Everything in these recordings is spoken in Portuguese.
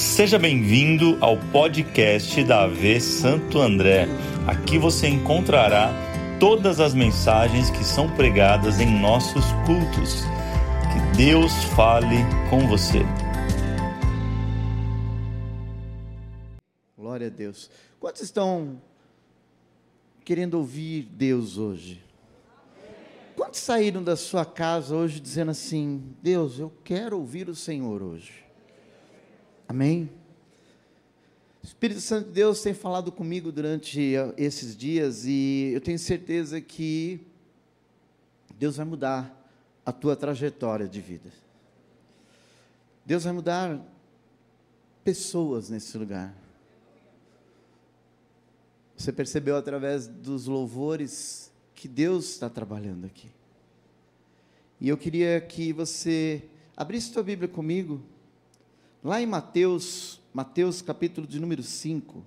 Seja bem-vindo ao podcast da AV Santo André. Aqui você encontrará todas as mensagens que são pregadas em nossos cultos. Que Deus fale com você. Glória a Deus. Quantos estão querendo ouvir Deus hoje? Quantos saíram da sua casa hoje dizendo assim: Deus, eu quero ouvir o Senhor hoje? Amém? O Espírito Santo de Deus tem falado comigo durante esses dias e eu tenho certeza que Deus vai mudar a tua trajetória de vida. Deus vai mudar pessoas nesse lugar. Você percebeu através dos louvores que Deus está trabalhando aqui. E eu queria que você abrisse sua Bíblia comigo, lá em Mateus, Mateus capítulo de número 5.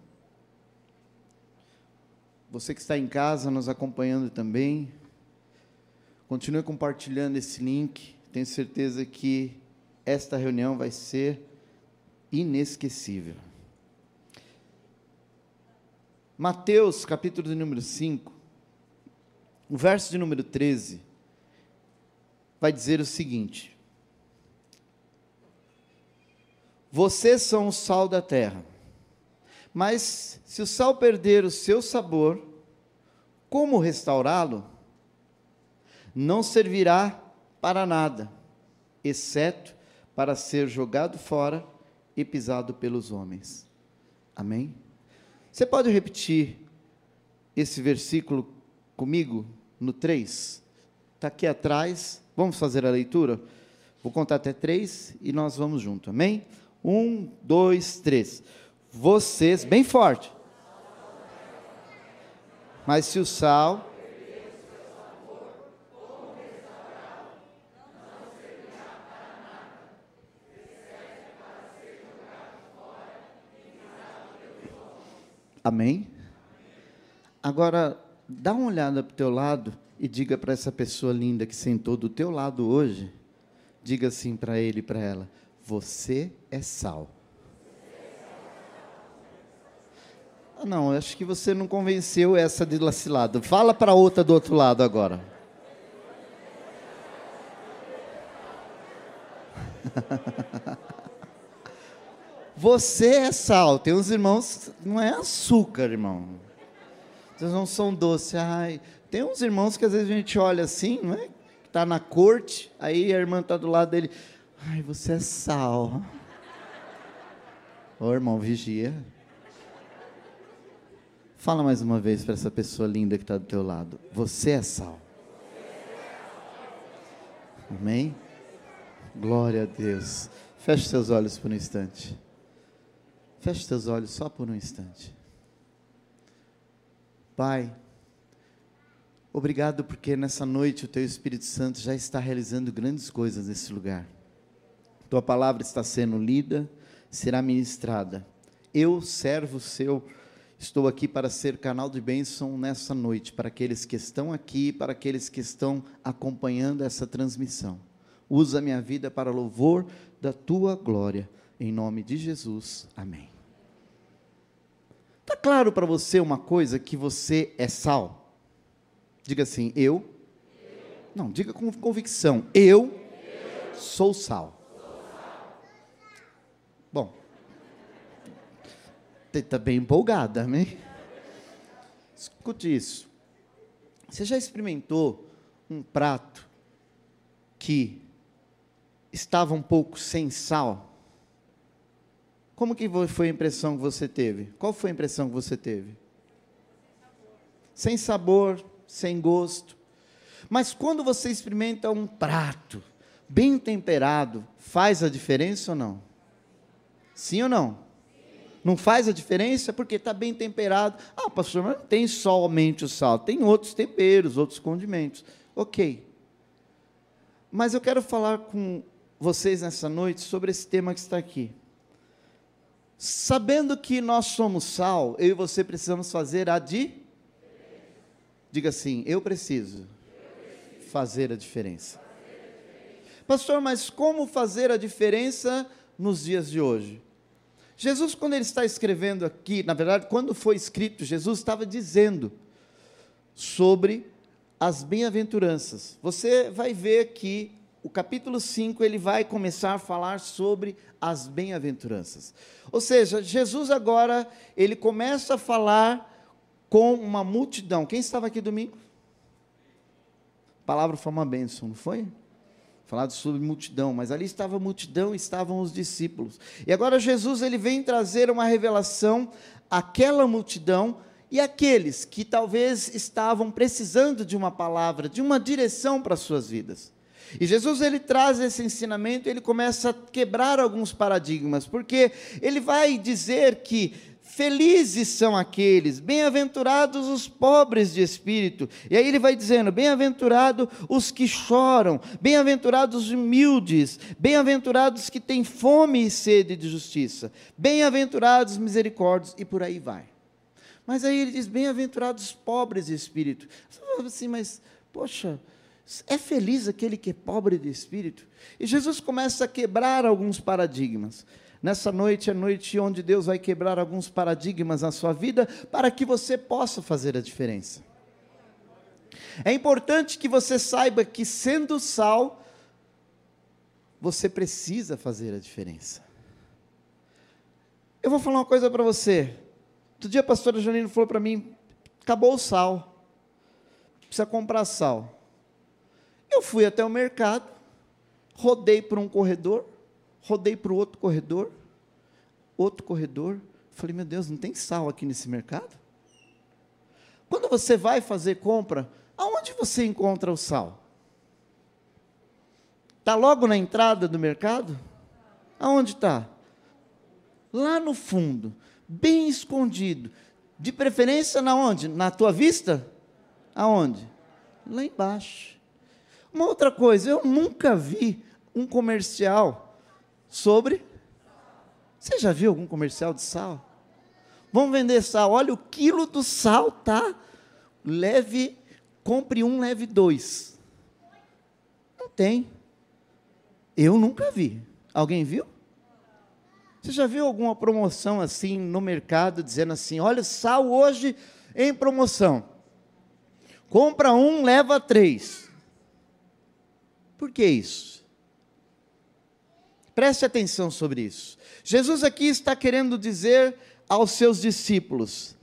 Você que está em casa nos acompanhando também, continue compartilhando esse link. Tenho certeza que esta reunião vai ser inesquecível. Mateus, capítulo de número 5, o verso de número 13, vai dizer o seguinte: Vocês são o sal da terra, mas se o sal perder o seu sabor, como restaurá-lo? Não servirá para nada, exceto para ser jogado fora e pisado pelos homens. Amém? Você pode repetir esse versículo comigo no 3? Está aqui atrás. Vamos fazer a leitura? Vou contar até três e nós vamos junto. Amém? Um, dois, três. Vocês, bem forte. Mas se o sal Amém? Agora, dá uma olhada para o teu lado e diga para essa pessoa linda que sentou do teu lado hoje, diga assim para ele e para ela: Você é sal. Ah, não, acho que você não convenceu essa de lacilado. Fala para outra do outro lado agora. Você é sal. Tem uns irmãos, não é açúcar, irmão. Vocês não são doces. Ai, tem uns irmãos que às vezes a gente olha assim, não é? Está na corte, aí a irmã está do lado dele. Ai, você é sal. Ô irmão, vigia. Fala mais uma vez para essa pessoa linda que está do teu lado. Você é sal. Amém? Glória a Deus. Feche seus olhos por um instante. Feche seus olhos só por um instante. Pai, obrigado porque nessa noite o Teu Espírito Santo já está realizando grandes coisas nesse lugar. Tua palavra está sendo lida, será ministrada. Eu, servo seu, estou aqui para ser canal de bênção nessa noite, para aqueles que estão aqui, para aqueles que estão acompanhando essa transmissão. Usa minha vida para louvor da tua glória. Em nome de Jesus. Amém. Está claro para você uma coisa que você é sal? Diga assim, eu. eu. Não, diga com convicção, eu, eu. Sou sal. Bom, está bem empolgada, amém? Escute isso. Você já experimentou um prato que estava um pouco sem sal? Como que foi a impressão que você teve? Qual foi a impressão que você teve? Sem sabor, sem gosto. Mas quando você experimenta um prato bem temperado, faz a diferença ou não? Sim ou não? Não faz a diferença porque está bem temperado. Ah, pastor, mas não tem somente o sal, tem outros temperos, outros condimentos. Ok. Mas eu quero falar com vocês nessa noite sobre esse tema que está aqui. Sabendo que nós somos sal, eu e você precisamos fazer a de. Diga assim, eu preciso fazer a diferença. Pastor, mas como fazer a diferença nos dias de hoje? Jesus, quando ele está escrevendo aqui, na verdade, quando foi escrito, Jesus estava dizendo sobre as bem-aventuranças. Você vai ver que o capítulo 5 ele vai começar a falar sobre as bem-aventuranças. Ou seja, Jesus agora ele começa a falar com uma multidão. Quem estava aqui domingo? A palavra foi uma bênção, não foi? Falado sobre multidão, mas ali estava a multidão, estavam os discípulos. E agora Jesus ele vem trazer uma revelação àquela multidão e aqueles que talvez estavam precisando de uma palavra, de uma direção para as suas vidas. E Jesus ele traz esse ensinamento, ele começa a quebrar alguns paradigmas, porque ele vai dizer que Felizes são aqueles, bem-aventurados os pobres de espírito. E aí ele vai dizendo: bem-aventurados os que choram, bem-aventurados os humildes, bem-aventurados que têm fome e sede de justiça, bem-aventurados misericórdios, e por aí vai. Mas aí ele diz: bem-aventurados os pobres de espírito. Você fala assim, mas, poxa, é feliz aquele que é pobre de espírito? E Jesus começa a quebrar alguns paradigmas. Nessa noite é noite onde Deus vai quebrar alguns paradigmas na sua vida para que você possa fazer a diferença. É importante que você saiba que, sendo sal, você precisa fazer a diferença. Eu vou falar uma coisa para você. Outro dia a pastora Janine falou para mim: acabou o sal, precisa comprar sal. Eu fui até o mercado, rodei por um corredor, rodei para o outro corredor, outro corredor. Falei, meu Deus, não tem sal aqui nesse mercado? Quando você vai fazer compra, aonde você encontra o sal? Está logo na entrada do mercado? Aonde está? Lá no fundo, bem escondido. De preferência na onde? Na tua vista? Aonde? Lá embaixo. Uma outra coisa, eu nunca vi um comercial sobre. Você já viu algum comercial de sal? Vamos vender sal. Olha, o quilo do sal tá leve, compre um, leve dois. Não tem. Eu nunca vi. Alguém viu? Você já viu alguma promoção assim no mercado dizendo assim: olha, sal hoje em promoção. Compra um, leva três. Por que isso? Preste atenção sobre isso. Jesus aqui está querendo dizer aos seus discípulos: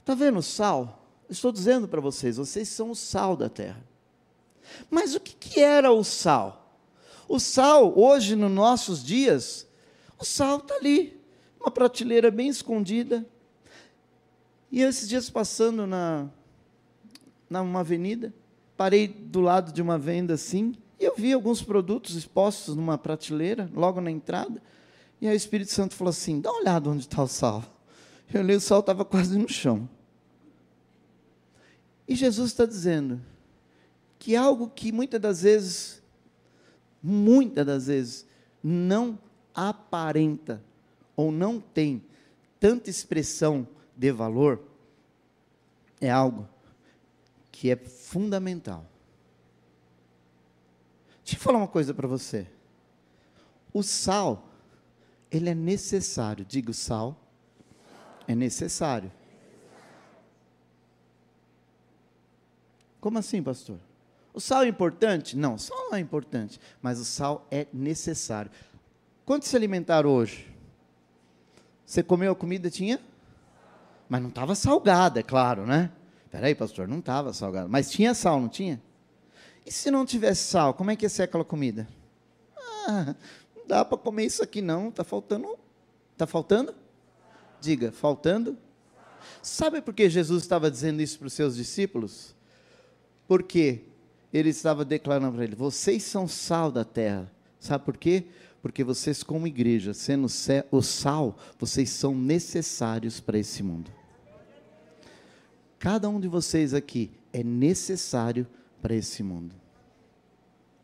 está vendo o sal? Estou dizendo para vocês, vocês são o sal da terra. Mas o que, que era o sal? O sal, hoje, nos nossos dias, o sal está ali, uma prateleira bem escondida. E esses dias passando na, na uma avenida, parei do lado de uma venda assim, eu vi alguns produtos expostos numa prateleira, logo na entrada. E aí o Espírito Santo falou assim: dá uma olhada onde está o sal. Eu olhei, o sal estava quase no chão. E Jesus está dizendo que algo que muitas das vezes, muitas das vezes, não aparenta ou não tem tanta expressão de valor, é algo que é fundamental. Deixa eu falar uma coisa para você. O sal, ele é necessário. Diga, o sal é necessário. Como assim, pastor? O sal é importante? Não, o sal não é importante, mas o sal é necessário. Quanto se alimentaram hoje? Você comeu a comida, tinha? Mas não estava salgada, é claro, né? Peraí, pastor, não estava salgada. Mas tinha sal, não tinha? E se não tivesse sal, como é que ia ser aquela comida? Ah, não dá para comer isso aqui não, está faltando. Está faltando? Diga, faltando? Sabe por que Jesus estava dizendo isso para os seus discípulos? Porque ele estava declarando para eles: vocês são sal da terra. Sabe por quê? Porque vocês, como igreja, sendo o sal, vocês são necessários para esse mundo. Cada um de vocês aqui é necessário para esse mundo.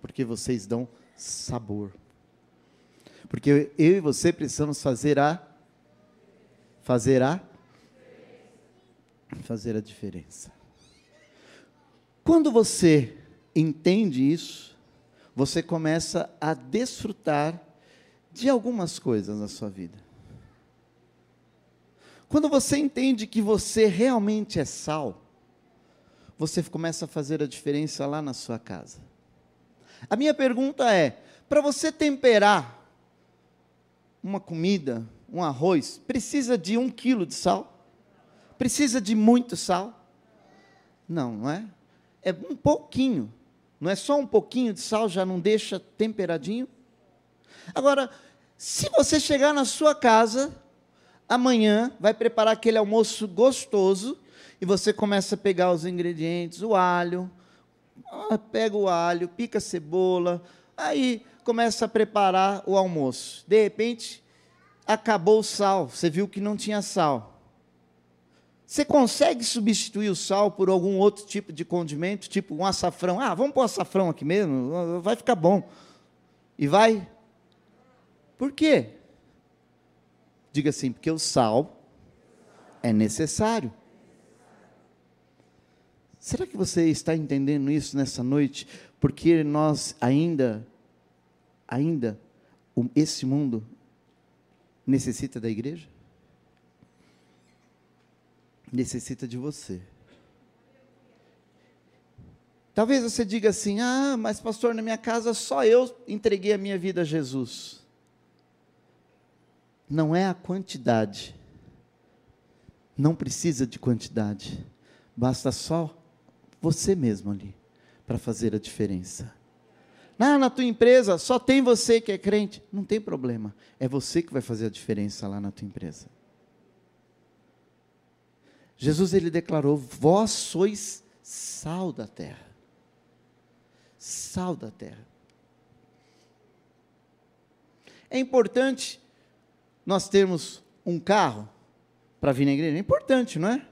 Porque vocês dão sabor. Porque eu e você precisamos fazer a fazer a fazer a diferença. Quando você entende isso, você começa a desfrutar de algumas coisas na sua vida. Quando você entende que você realmente é sal, você começa a fazer a diferença lá na sua casa. A minha pergunta é: para você temperar uma comida, um arroz, precisa de um quilo de sal? Precisa de muito sal? Não, não é? É um pouquinho. Não é só um pouquinho de sal, já não deixa temperadinho? Agora, se você chegar na sua casa, amanhã, vai preparar aquele almoço gostoso, e você começa a pegar os ingredientes, o alho, ah, pega o alho, pica a cebola, aí começa a preparar o almoço. De repente, acabou o sal, você viu que não tinha sal. Você consegue substituir o sal por algum outro tipo de condimento, tipo um açafrão? Ah, vamos pôr açafrão aqui mesmo, vai ficar bom. E vai. Por quê? Diga assim, porque o sal é necessário. Será que você está entendendo isso nessa noite? Porque nós ainda, ainda, esse mundo necessita da igreja? Necessita de você. Talvez você diga assim: ah, mas pastor, na minha casa só eu entreguei a minha vida a Jesus. Não é a quantidade. Não precisa de quantidade. Basta só você mesmo ali para fazer a diferença. Ah, na tua empresa só tem você que é crente. Não tem problema. É você que vai fazer a diferença lá na tua empresa. Jesus ele declarou: Vós sois sal da terra. Sal da terra. É importante nós termos um carro para vir na igreja. É importante, não é?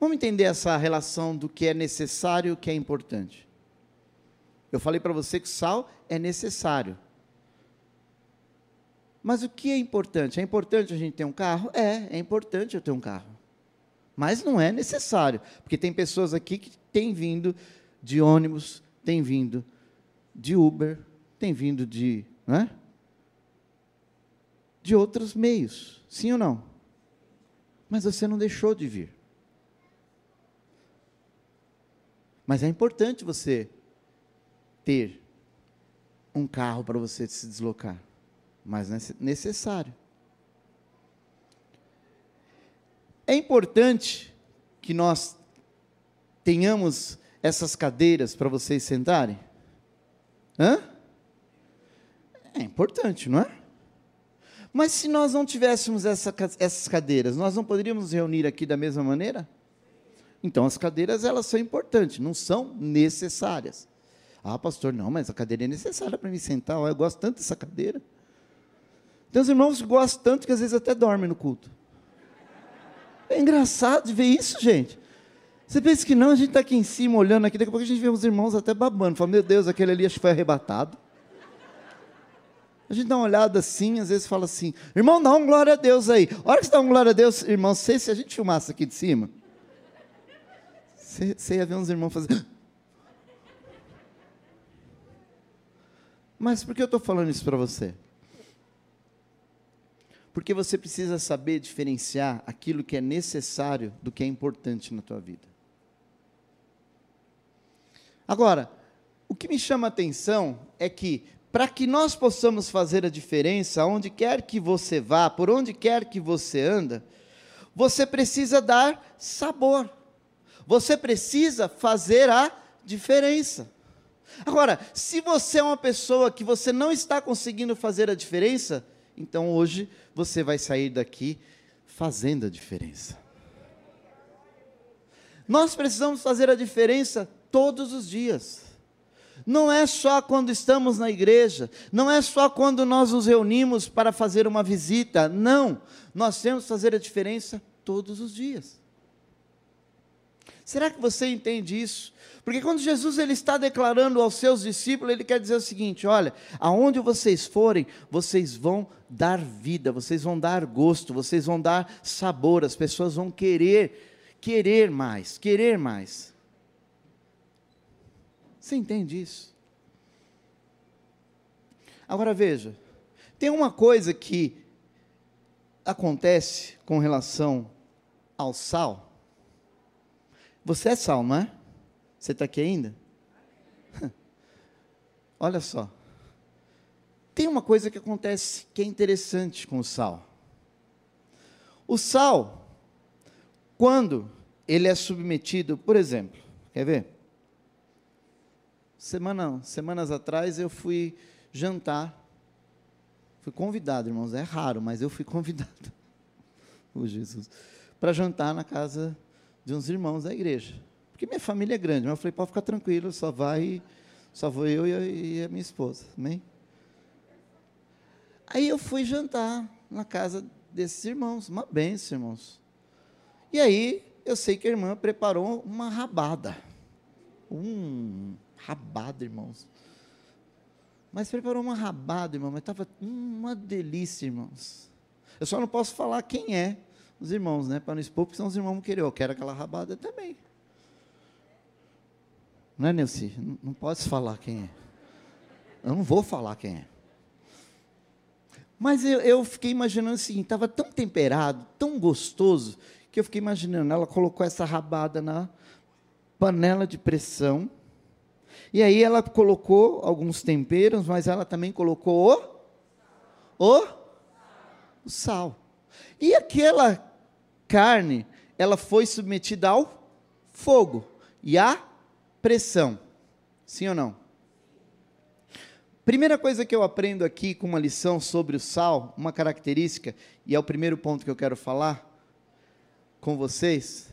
Vamos entender essa relação do que é necessário e o que é importante. Eu falei para você que sal é necessário. Mas o que é importante? É importante a gente ter um carro? É, é importante eu ter um carro. Mas não é necessário, porque tem pessoas aqui que têm vindo de ônibus, têm vindo de Uber, têm vindo de, não é? De outros meios, sim ou não? Mas você não deixou de vir. Mas é importante você ter um carro para você se deslocar, mas é necessário. É importante que nós tenhamos essas cadeiras para vocês sentarem? Hã? É importante, não é? Mas se nós não tivéssemos essa, essas cadeiras, nós não poderíamos nos reunir aqui da mesma maneira? Então as cadeiras elas são importantes, não são necessárias. Ah, pastor, não, mas a cadeira é necessária para me sentar. eu gosto tanto dessa cadeira. Tem uns irmãos que gostam tanto que às vezes até dormem no culto. É engraçado ver isso, gente. Você pensa que não, a gente está aqui em cima olhando aqui, daqui a pouco a gente vê os irmãos até babando. Fala, meu Deus, aquele ali acho que foi arrebatado. A gente dá uma olhada assim, às vezes fala assim, irmão, dá um glória a Deus aí. A hora que você dá um glória a Deus, irmão, sei se a gente filmasse aqui de cima, você, ia ver uns irmãos fazer. Mas por que eu estou falando isso para você? Porque você precisa saber diferenciar aquilo que é necessário do que é importante na tua vida. Agora, o que me chama a atenção é que, para que nós possamos fazer a diferença, onde quer que você vá, por onde quer que você anda, você precisa dar sabor. Você precisa fazer a diferença. Agora, se você é uma pessoa que você não está conseguindo fazer a diferença, então hoje você vai sair daqui fazendo a diferença. Nós precisamos fazer a diferença todos os dias. Não é só quando estamos na igreja, não é só quando nós nos reunimos para fazer uma visita, não. Nós temos que fazer a diferença todos os dias. Será que você entende isso? Porque quando Jesus ele está declarando aos seus discípulos, ele quer dizer o seguinte: olha, aonde vocês forem, vocês vão dar vida, vocês vão dar gosto, vocês vão dar sabor, as pessoas vão querer, querer mais, querer mais. Você entende isso? Agora veja, Tem uma coisa que acontece com relação ao sal. Você é sal, não é? Você está aqui ainda? Olha só. Tem uma coisa que acontece que é interessante com o sal. O sal, quando ele é submetido, por exemplo, quer ver? Semana, semanas atrás eu fui jantar. Fui convidado, irmãos, é raro, mas eu fui convidado. oh, Jesus. Para jantar na casa de uns irmãos da igreja. Porque minha família é grande, mas eu falei, pode ficar tranquilo, só vai, só vou eu e a minha esposa. Amém? Aí eu fui jantar na casa desses irmãos, uma benção, irmãos. E aí, eu sei que a irmã preparou uma rabada. Um rabada, irmãos. Mas preparou uma rabada, irmão, mas estava uma delícia, irmãos. Eu só não posso falar quem é os irmãos, né? Para não expor, porque são os irmãos que querem. Eu quero aquela rabada também. Não é, Nelci? Não, não pode falar quem é. Eu não vou falar quem é. Mas eu, eu fiquei imaginando assim, estava tão temperado, tão gostoso, que eu fiquei imaginando, ela colocou essa rabada na panela de pressão, e aí ela colocou alguns temperos, mas ela também colocou o, o, o sal. E aquela carne, ela foi submetida ao fogo e à pressão. Sim ou não? Primeira coisa que eu aprendo aqui com uma lição sobre o sal, uma característica, e é o primeiro ponto que eu quero falar com vocês,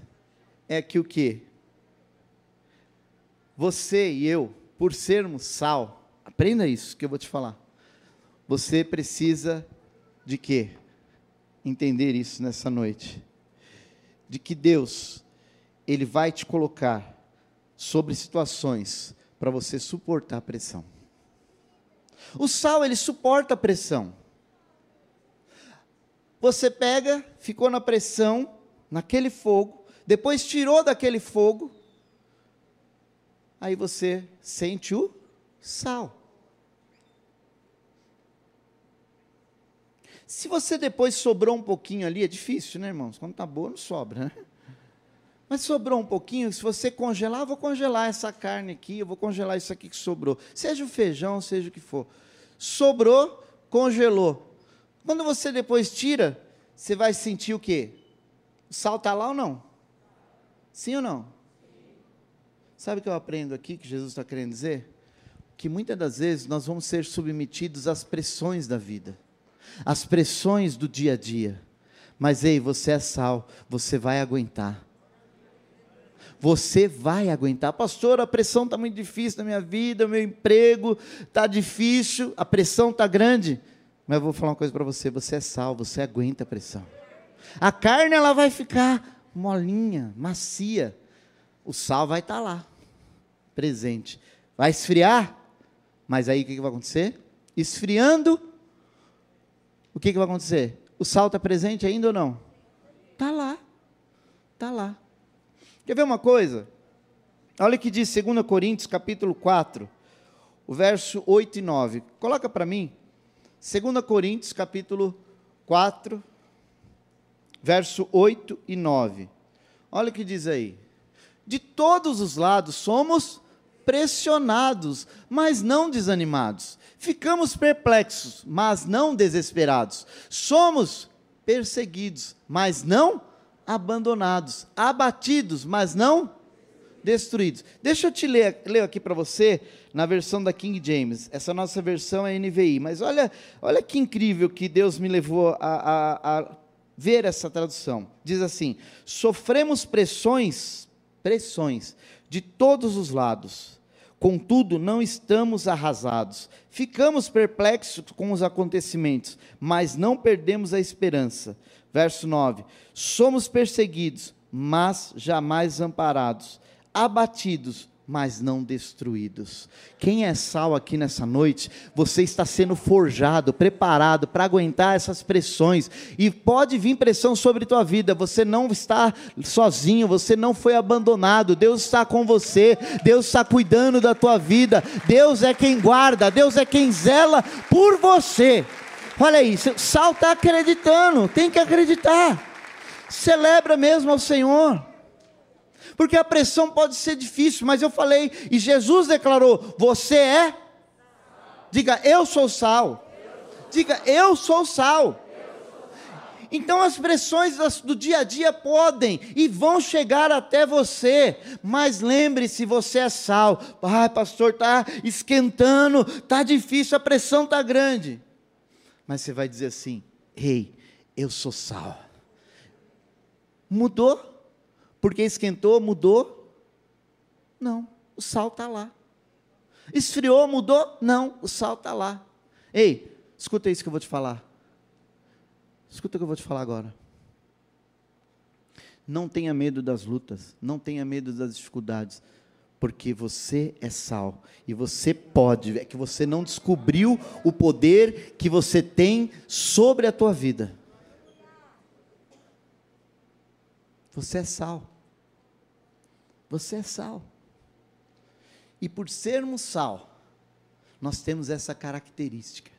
é que o que? Você e eu, por sermos sal, aprenda isso que eu vou te falar. Você precisa de quê? Entender isso nessa noite. De que Deus, Ele vai te colocar sobre situações para você suportar a pressão. O sal, ele suporta a pressão. Você pega, ficou na pressão, naquele fogo, depois tirou daquele fogo, aí você sente o sal. Se você depois sobrou um pouquinho ali, é difícil, né, irmãos? Quando está boa, não sobra, né? Mas sobrou um pouquinho, se você congelar, vou congelar essa carne aqui, eu vou congelar isso aqui que sobrou. Seja o feijão, seja o que for. Sobrou, congelou. Quando você depois tira, você vai sentir o quê? O sal está lá ou não? Sim ou não? Sabe o que eu aprendo aqui, que Jesus está querendo dizer? Que muitas das vezes nós vamos ser submetidos às pressões da vida, às pressões do dia a dia. Mas ei, você é sal, você vai aguentar você vai aguentar. Pastor, a pressão está muito difícil na minha vida, meu emprego está difícil, a pressão está grande. Mas eu vou falar uma coisa para você: você é sal, você aguenta a pressão. A carne ela vai ficar molinha, macia. O sal vai estar tá lá, presente. Vai esfriar, mas aí o que, que vai acontecer? Esfriando, o que, que vai acontecer? O sal está presente ainda ou não? Está lá, está lá. Quer ver uma coisa? Olha o que diz 2 Coríntios, capítulo 4, o verso 8 e 9. Coloca para mim. 2 Coríntios, capítulo 4, verso 8 e 9. Olha o que diz aí. De todos os lados somos pressionados, mas não desanimados. Ficamos perplexos, mas não desesperados. Somos perseguidos, mas não abandonados, abatidos, mas não destruídos. Deixa eu te ler, ler aqui para você na versão da King James. Essa nossa versão é NVI, mas olha, olha que incrível que Deus me levou a, a, a ver essa tradução. Diz assim: sofremos pressões, pressões de todos os lados. Contudo, não estamos arrasados. Ficamos perplexos com os acontecimentos, mas não perdemos a esperança Verso 9: Somos perseguidos, mas jamais amparados, abatidos, mas não destruídos. Quem é sal aqui nessa noite, você está sendo forjado, preparado para aguentar essas pressões. E pode vir pressão sobre tua vida, você não está sozinho, você não foi abandonado. Deus está com você, Deus está cuidando da tua vida. Deus é quem guarda, Deus é quem zela por você. Olha aí, sal está acreditando, tem que acreditar. Celebra mesmo ao Senhor. Porque a pressão pode ser difícil, mas eu falei, e Jesus declarou: Você é? Diga, eu sou sal. Diga, eu sou sal. Então as pressões do dia a dia podem e vão chegar até você, mas lembre-se, você é sal. Ah, pastor, está esquentando, está difícil, a pressão está grande. Mas você vai dizer assim: Ei, eu sou sal. Mudou? Porque esquentou, mudou? Não, o sal está lá. Esfriou, mudou? Não, o sal está lá. Ei, escuta isso que eu vou te falar. Escuta o que eu vou te falar agora. Não tenha medo das lutas, não tenha medo das dificuldades, porque você é sal e você pode, é que você não descobriu o poder que você tem sobre a tua vida. Você é sal. Você é sal. E por sermos sal, nós temos essa característica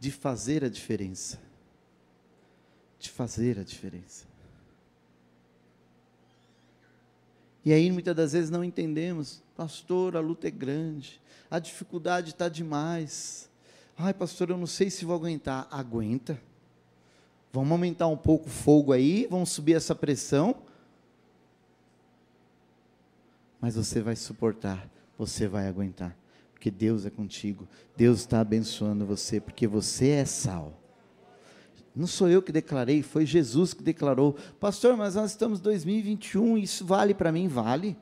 de fazer a diferença de fazer a diferença. E aí muitas das vezes não entendemos, pastor, a luta é grande, a dificuldade está demais. Ai, pastor, eu não sei se vou aguentar. Aguenta. Vamos aumentar um pouco o fogo aí, vamos subir essa pressão. Mas você vai suportar, você vai aguentar, porque Deus é contigo, Deus está abençoando você, porque você é sal. Não sou eu que declarei, foi Jesus que declarou. Pastor, mas nós estamos em 2021, isso vale para mim? Vale.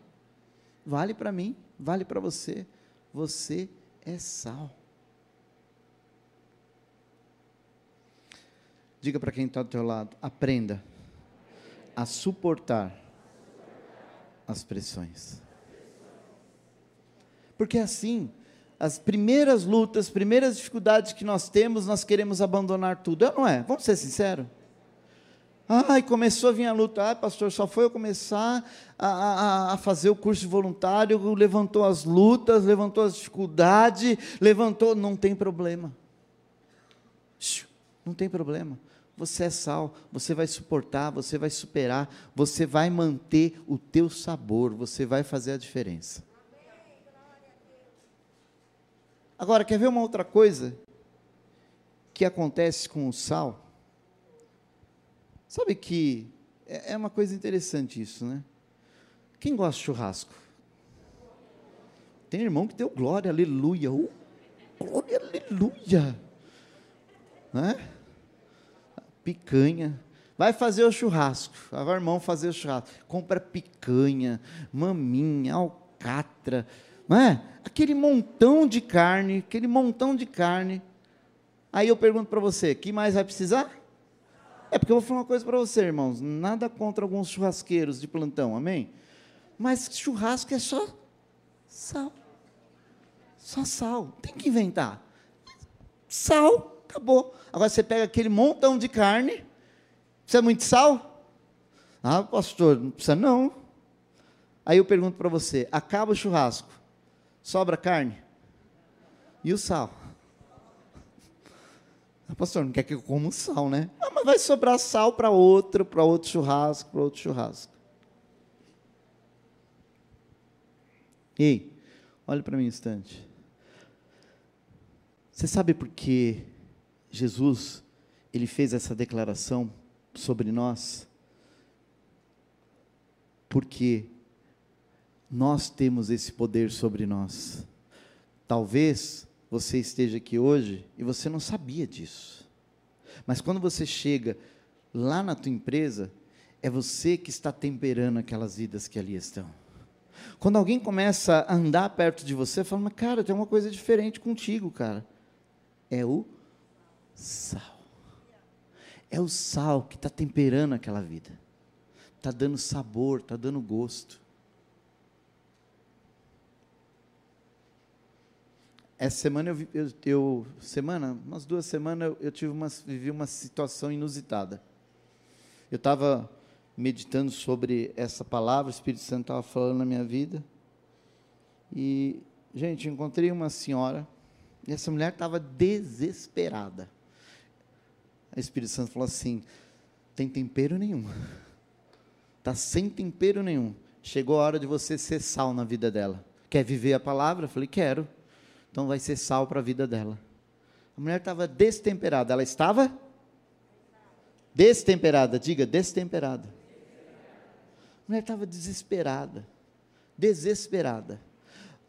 Vale para mim, vale para você. Você é sal. Diga para quem está do teu lado, aprenda a suportar as pressões. Porque assim, as primeiras lutas, as primeiras dificuldades que nós temos, nós queremos abandonar tudo. É, não é? Vamos ser sinceros. Ai, começou a vir a luta. Ai, pastor, só foi eu começar a, a, a, fazer o curso de voluntário, levantou as lutas, levantou as dificuldades, levantou. Não tem problema. Não tem problema. Você é sal, você vai suportar, você vai superar, você vai manter o teu sabor, você vai fazer a diferença. Agora, quer ver uma outra coisa que acontece com o sal? Sabe que é, é uma coisa interessante isso, né? Quem gosta de churrasco? Tem irmão que deu glória, aleluia. Uh, glória, aleluia. Né? Picanha. Vai fazer o churrasco. Vai o irmão fazer o churrasco. Compra picanha, maminha, alcatra não é? Aquele montão de carne, aquele montão de carne. Aí eu pergunto para você, que mais vai precisar? É porque eu vou falar uma coisa para você, irmãos, nada contra alguns churrasqueiros de plantão, amém? Mas churrasco é só sal. Só sal, tem que inventar. Sal, acabou. Agora você pega aquele montão de carne, precisa muito sal? Ah, pastor, não precisa não. Aí eu pergunto para você, acaba o churrasco, sobra carne e o sal. Ah, pastor, não quer que eu coma sal, né? Ah, mas vai sobrar sal para outro, para outro churrasco, para outro churrasco. Ei, olhe para mim um instante. Você sabe por que Jesus ele fez essa declaração sobre nós? Porque nós temos esse poder sobre nós. Talvez você esteja aqui hoje e você não sabia disso. Mas quando você chega lá na tua empresa, é você que está temperando aquelas vidas que ali estão. Quando alguém começa a andar perto de você, fala, mas cara, tem uma coisa diferente contigo, cara. É o sal. É o sal que está temperando aquela vida. Está dando sabor, está dando gosto. Essa semana eu, eu, eu, semana, umas duas semanas eu, eu tive uma, vivi uma situação inusitada. Eu estava meditando sobre essa palavra, o Espírito Santo estava falando na minha vida. E, gente, encontrei uma senhora, e essa mulher estava desesperada. o Espírito Santo falou assim: tem tempero nenhum. Está sem tempero nenhum. Chegou a hora de você ser sal na vida dela. Quer viver a palavra? Eu falei: quero. Então vai ser sal para a vida dela. A mulher estava destemperada. Ela estava destemperada. Diga, destemperada. A mulher estava desesperada. Desesperada.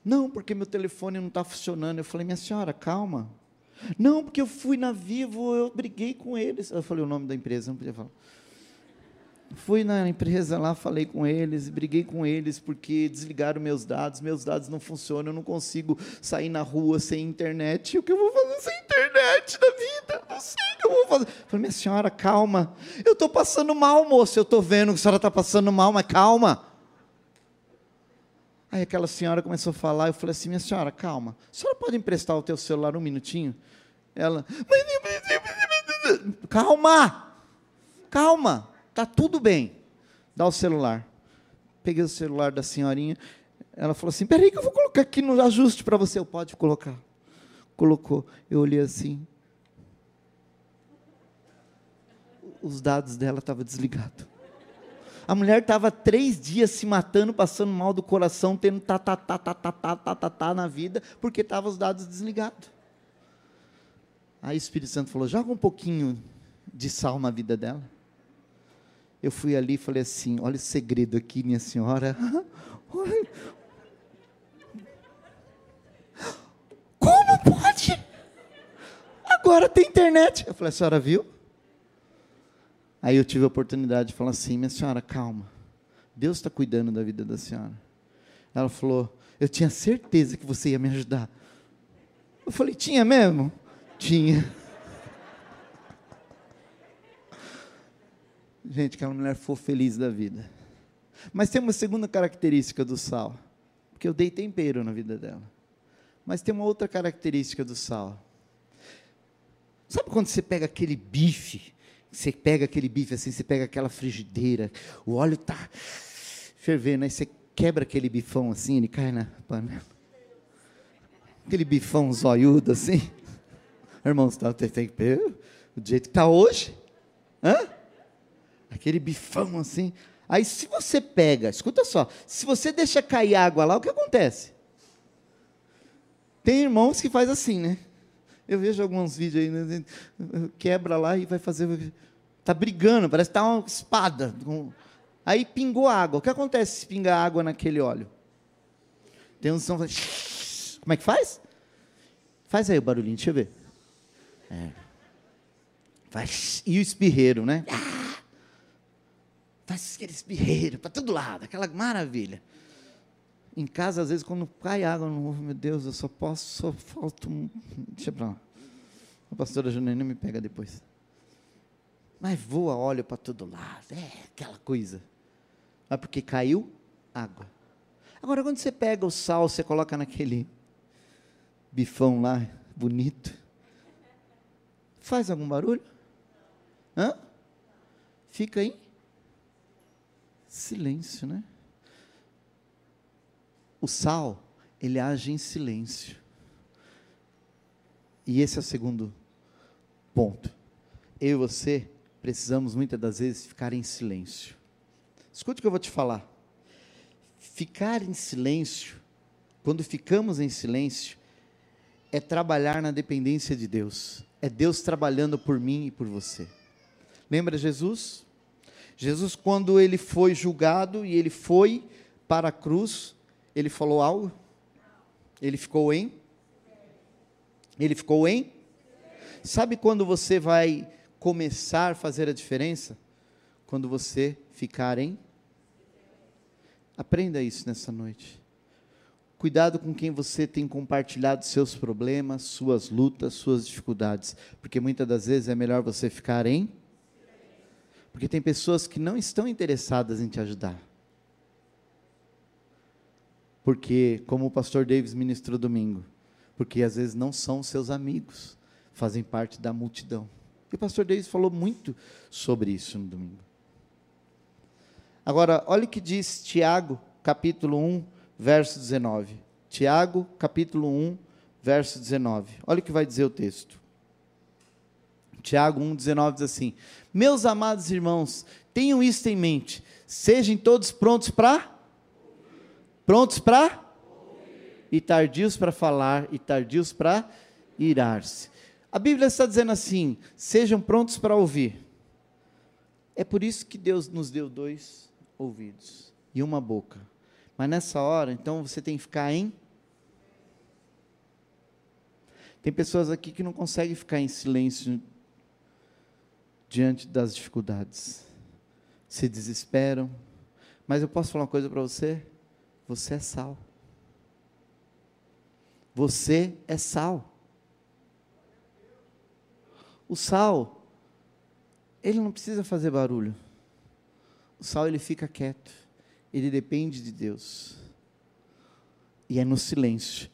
Não, porque meu telefone não está funcionando. Eu falei, minha senhora, calma. Não, porque eu fui na Vivo, eu briguei com eles. Eu falei o nome da empresa, não podia falar. Fui na empresa lá, falei com eles, briguei com eles porque desligaram meus dados, meus dados não funcionam, eu não consigo sair na rua sem internet. O que eu vou fazer sem internet na vida? Não sei o que eu vou fazer. falei, minha senhora, calma. Eu estou passando mal, moço. Eu estou vendo que a senhora está passando mal, mas calma. Aí aquela senhora começou a falar, eu falei assim, minha senhora, calma, a senhora pode emprestar o teu celular um minutinho? Ela, calma, calma, tá tudo bem, dá o celular. Peguei o celular da senhorinha, ela falou assim, peraí que eu vou colocar aqui no ajuste para você, eu pode colocar. Colocou, eu olhei assim, os dados dela estavam desligados. A mulher estava três dias se matando, passando mal do coração, tendo tá, tá, tá, tá, tá, tá, tá, tá, tá na vida, porque estavam os dados desligados. Aí o Espírito Santo falou: joga um pouquinho de sal na vida dela. Eu fui ali e falei assim: olha o segredo aqui, minha senhora. Como pode? Agora tem internet. Eu falei: a senhora viu? Aí eu tive a oportunidade de falar assim: minha senhora, calma. Deus está cuidando da vida da senhora. Ela falou: eu tinha certeza que você ia me ajudar. Eu falei: tinha mesmo? Tinha. Gente, aquela mulher foi feliz da vida. Mas tem uma segunda característica do sal. Porque eu dei tempero na vida dela. Mas tem uma outra característica do sal. Sabe quando você pega aquele bife você pega aquele bife assim, você pega aquela frigideira, o óleo está fervendo, aí você quebra aquele bifão assim, ele cai na panela. Aquele bifão zoiudo assim. Irmãos, tá, tem, tem, o jeito que está hoje. Hã? Aquele bifão assim. Aí se você pega, escuta só, se você deixa cair água lá, o que acontece? Tem irmãos que faz assim, né? Eu vejo alguns vídeos aí, né? quebra lá e vai fazer. Está brigando, parece que está uma espada. Aí pingou água. O que acontece se pingar água naquele óleo? Tem um som. Como é que faz? Faz aí o barulhinho, deixa eu ver. É. Faz. E o espirreiro, né? Faz aquele espirreiro para todo lado, aquela maravilha. Em casa, às vezes, quando cai água ovo, meu Deus, eu só posso, só falta um. Deixa para lá. A pastora Janaína me pega depois. Mas voa óleo para todo lado, é aquela coisa. Mas porque caiu água. Agora, quando você pega o sal, você coloca naquele bifão lá, bonito. Faz algum barulho? Hã? Fica aí? Silêncio, né? O sal, ele age em silêncio. E esse é o segundo ponto. Eu e você precisamos muitas das vezes ficar em silêncio. Escute o que eu vou te falar. Ficar em silêncio, quando ficamos em silêncio, é trabalhar na dependência de Deus. É Deus trabalhando por mim e por você. Lembra Jesus? Jesus, quando ele foi julgado e ele foi para a cruz, ele falou algo? Ele ficou em? Ele ficou em? Sabe quando você vai começar a fazer a diferença? Quando você ficar em? Aprenda isso nessa noite. Cuidado com quem você tem compartilhado seus problemas, suas lutas, suas dificuldades, porque muitas das vezes é melhor você ficar em porque tem pessoas que não estão interessadas em te ajudar. Porque, como o pastor Davis ministrou domingo, porque às vezes não são seus amigos, fazem parte da multidão. E o pastor Davis falou muito sobre isso no domingo. Agora, olha o que diz Tiago, capítulo 1, verso 19. Tiago, capítulo 1, verso 19. Olha o que vai dizer o texto. Tiago 1,19 diz assim: Meus amados irmãos, tenham isto em mente, sejam todos prontos para? Prontos para? E tardios para falar, e tardios para irar-se. A Bíblia está dizendo assim: sejam prontos para ouvir. É por isso que Deus nos deu dois ouvidos e uma boca. Mas nessa hora, então você tem que ficar em. Tem pessoas aqui que não conseguem ficar em silêncio diante das dificuldades. Se desesperam. Mas eu posso falar uma coisa para você? Você é sal. Você é sal. O sal, ele não precisa fazer barulho. O sal ele fica quieto. Ele depende de Deus. E é no silêncio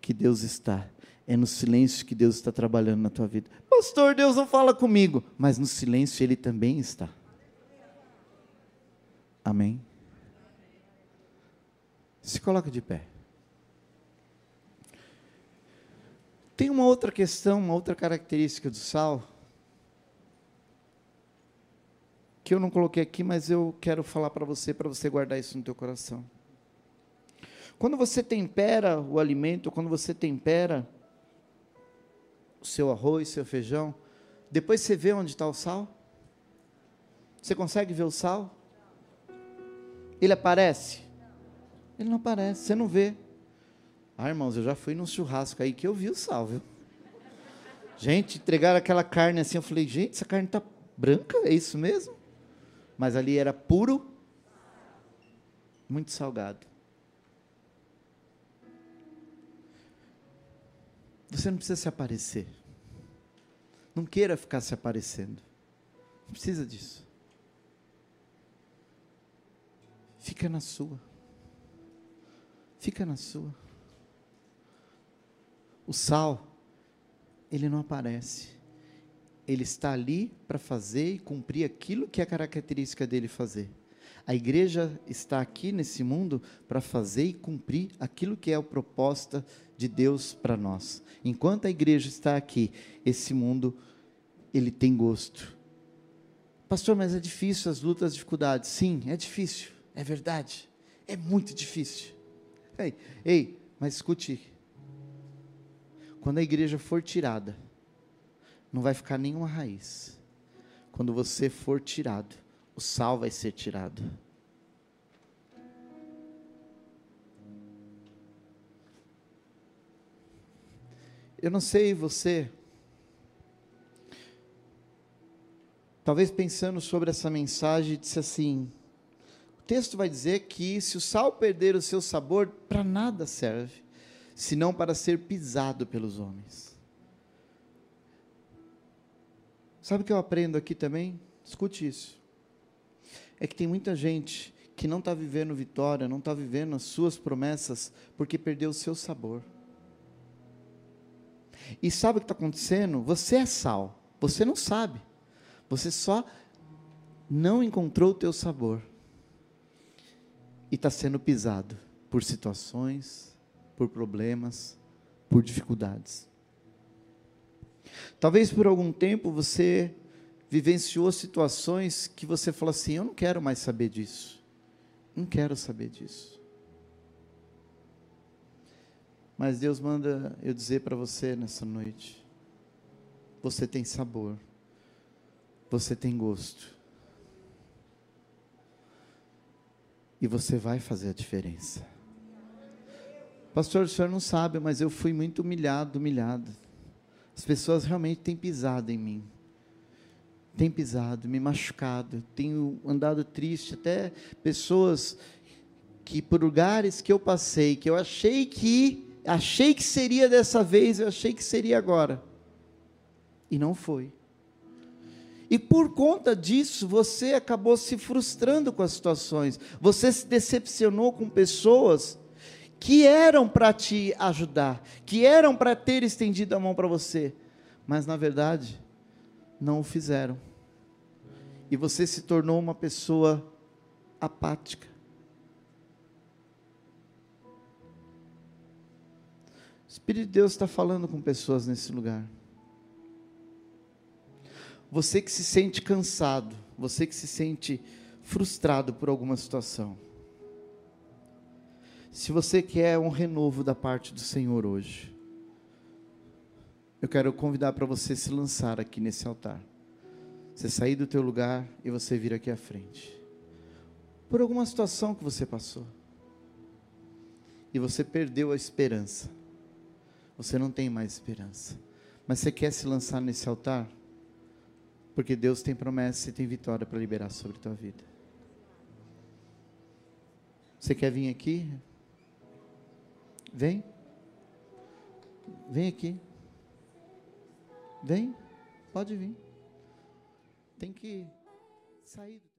que Deus está. É no silêncio que Deus está trabalhando na tua vida. Pastor, Deus não fala comigo, mas no silêncio Ele também está. Amém? Se coloca de pé. Tem uma outra questão, uma outra característica do sal, que eu não coloquei aqui, mas eu quero falar para você, para você guardar isso no teu coração. Quando você tempera o alimento, quando você tempera o seu arroz, seu feijão, depois você vê onde está o sal? Você consegue ver o sal? Ele aparece? Ele não aparece, você não vê. Ah, irmãos, eu já fui num churrasco aí que eu vi o sal, viu? Gente, entregaram aquela carne assim, eu falei, gente, essa carne está branca, é isso mesmo? Mas ali era puro, muito salgado. Você não precisa se aparecer. Não queira ficar se aparecendo. Não precisa disso. Fica na sua. Fica na sua. O sal, ele não aparece. Ele está ali para fazer e cumprir aquilo que é a característica dele fazer. A igreja está aqui nesse mundo para fazer e cumprir aquilo que é a proposta de Deus para nós. Enquanto a igreja está aqui, esse mundo ele tem gosto. Pastor, mas é difícil as lutas, as dificuldades. Sim, é difícil, é verdade. É muito difícil. Ei, ei, mas escute. Quando a igreja for tirada, não vai ficar nenhuma raiz. Quando você for tirado, o sal vai ser tirado. Eu não sei você, talvez pensando sobre essa mensagem, disse assim: o texto vai dizer que se o sal perder o seu sabor, para nada serve, senão para ser pisado pelos homens. Sabe o que eu aprendo aqui também? Escute isso é que tem muita gente que não está vivendo vitória, não está vivendo as suas promessas, porque perdeu o seu sabor. E sabe o que está acontecendo? Você é sal, você não sabe, você só não encontrou o teu sabor e está sendo pisado por situações, por problemas, por dificuldades. Talvez por algum tempo você vivenciou situações que você falou assim: eu não quero mais saber disso. Não quero saber disso. Mas Deus manda eu dizer para você nessa noite: você tem sabor, você tem gosto. E você vai fazer a diferença. Pastor, o senhor não sabe, mas eu fui muito humilhado, humilhado. As pessoas realmente têm pisado em mim tem pisado, me machucado, tenho andado triste, até pessoas que por lugares que eu passei, que eu achei que achei que seria dessa vez, eu achei que seria agora. E não foi. E por conta disso, você acabou se frustrando com as situações. Você se decepcionou com pessoas que eram para te ajudar, que eram para ter estendido a mão para você, mas na verdade não o fizeram. E você se tornou uma pessoa apática. O Espírito de Deus está falando com pessoas nesse lugar. Você que se sente cansado, você que se sente frustrado por alguma situação. Se você quer um renovo da parte do Senhor hoje, eu quero convidar para você se lançar aqui nesse altar. Você sair do teu lugar e você vir aqui à frente. Por alguma situação que você passou. E você perdeu a esperança. Você não tem mais esperança. Mas você quer se lançar nesse altar? Porque Deus tem promessa e tem vitória para liberar sobre a tua vida. Você quer vir aqui? Vem. Vem aqui. Vem. Pode vir. Tem que sair.